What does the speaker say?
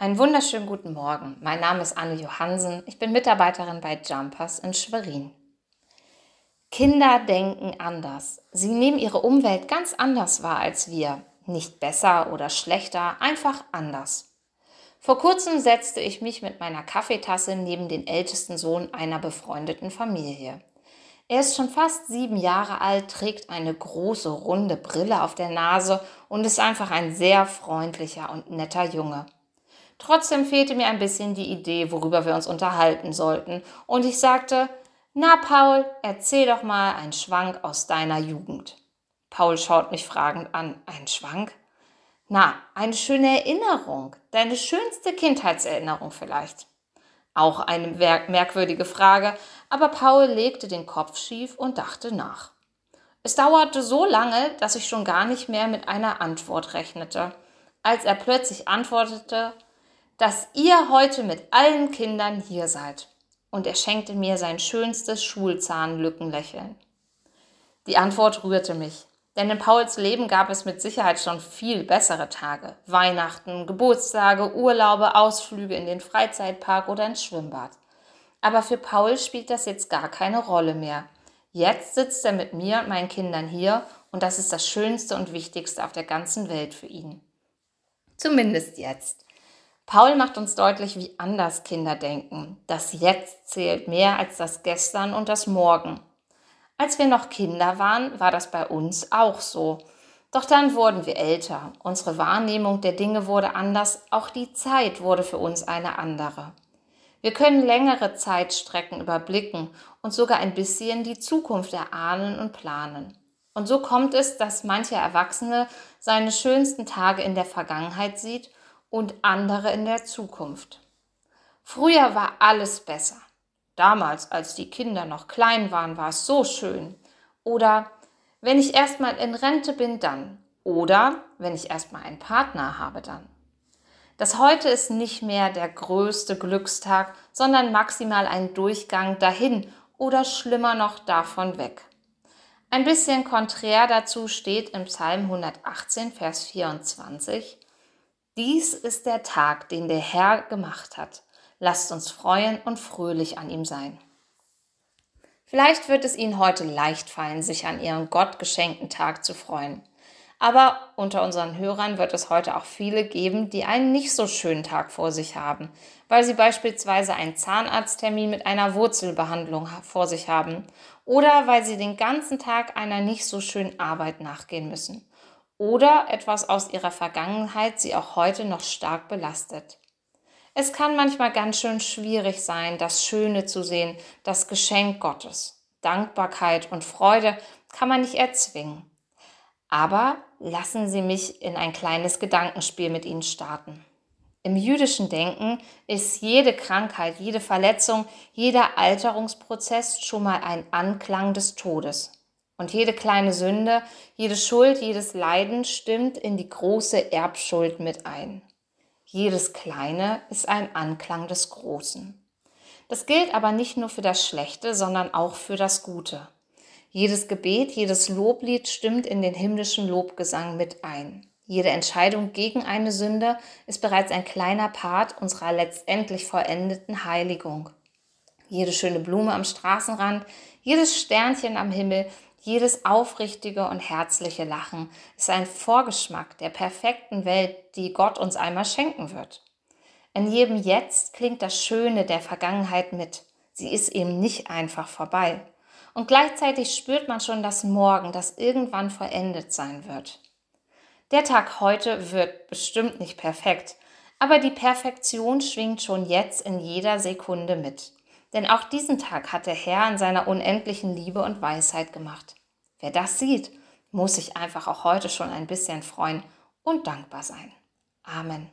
Einen wunderschönen guten Morgen. Mein Name ist Anne Johansen. Ich bin Mitarbeiterin bei Jumpers in Schwerin. Kinder denken anders. Sie nehmen ihre Umwelt ganz anders wahr als wir. Nicht besser oder schlechter, einfach anders. Vor kurzem setzte ich mich mit meiner Kaffeetasse neben den ältesten Sohn einer befreundeten Familie. Er ist schon fast sieben Jahre alt, trägt eine große runde Brille auf der Nase und ist einfach ein sehr freundlicher und netter Junge. Trotzdem fehlte mir ein bisschen die Idee, worüber wir uns unterhalten sollten, und ich sagte, na Paul, erzähl doch mal einen Schwank aus deiner Jugend. Paul schaut mich fragend an. Ein Schwank? Na, eine schöne Erinnerung, deine schönste Kindheitserinnerung vielleicht. Auch eine merkwürdige Frage, aber Paul legte den Kopf schief und dachte nach. Es dauerte so lange, dass ich schon gar nicht mehr mit einer Antwort rechnete, als er plötzlich antwortete, dass ihr heute mit allen Kindern hier seid. Und er schenkte mir sein schönstes Schulzahnlückenlächeln. Die Antwort rührte mich, denn in Pauls Leben gab es mit Sicherheit schon viel bessere Tage. Weihnachten, Geburtstage, Urlaube, Ausflüge in den Freizeitpark oder ins Schwimmbad. Aber für Paul spielt das jetzt gar keine Rolle mehr. Jetzt sitzt er mit mir und meinen Kindern hier und das ist das Schönste und Wichtigste auf der ganzen Welt für ihn. Zumindest jetzt. Paul macht uns deutlich, wie anders Kinder denken. Das Jetzt zählt mehr als das Gestern und das Morgen. Als wir noch Kinder waren, war das bei uns auch so. Doch dann wurden wir älter. Unsere Wahrnehmung der Dinge wurde anders. Auch die Zeit wurde für uns eine andere. Wir können längere Zeitstrecken überblicken und sogar ein bisschen die Zukunft erahnen und planen. Und so kommt es, dass mancher Erwachsene seine schönsten Tage in der Vergangenheit sieht und andere in der Zukunft. Früher war alles besser. Damals, als die Kinder noch klein waren, war es so schön. Oder wenn ich erstmal in Rente bin, dann. Oder wenn ich erstmal einen Partner habe, dann. Das heute ist nicht mehr der größte Glückstag, sondern maximal ein Durchgang dahin oder schlimmer noch davon weg. Ein bisschen konträr dazu steht im Psalm 118, Vers 24, dies ist der Tag, den der Herr gemacht hat. Lasst uns freuen und fröhlich an ihm sein. Vielleicht wird es Ihnen heute leicht fallen, sich an Ihren Gott geschenkten Tag zu freuen. Aber unter unseren Hörern wird es heute auch viele geben, die einen nicht so schönen Tag vor sich haben, weil sie beispielsweise einen Zahnarzttermin mit einer Wurzelbehandlung vor sich haben oder weil sie den ganzen Tag einer nicht so schönen Arbeit nachgehen müssen oder etwas aus ihrer Vergangenheit sie auch heute noch stark belastet. Es kann manchmal ganz schön schwierig sein, das Schöne zu sehen, das Geschenk Gottes. Dankbarkeit und Freude kann man nicht erzwingen. Aber lassen Sie mich in ein kleines Gedankenspiel mit Ihnen starten. Im jüdischen Denken ist jede Krankheit, jede Verletzung, jeder Alterungsprozess schon mal ein Anklang des Todes. Und jede kleine Sünde, jede Schuld, jedes Leiden stimmt in die große Erbschuld mit ein. Jedes Kleine ist ein Anklang des Großen. Das gilt aber nicht nur für das Schlechte, sondern auch für das Gute. Jedes Gebet, jedes Loblied stimmt in den himmlischen Lobgesang mit ein. Jede Entscheidung gegen eine Sünde ist bereits ein kleiner Part unserer letztendlich vollendeten Heiligung. Jede schöne Blume am Straßenrand, jedes Sternchen am Himmel, jedes aufrichtige und herzliche Lachen ist ein Vorgeschmack der perfekten Welt, die Gott uns einmal schenken wird. In jedem Jetzt klingt das Schöne der Vergangenheit mit. Sie ist eben nicht einfach vorbei. Und gleichzeitig spürt man schon das Morgen, das irgendwann vollendet sein wird. Der Tag heute wird bestimmt nicht perfekt, aber die Perfektion schwingt schon jetzt in jeder Sekunde mit. Denn auch diesen Tag hat der Herr in seiner unendlichen Liebe und Weisheit gemacht. Wer das sieht, muss sich einfach auch heute schon ein bisschen freuen und dankbar sein. Amen.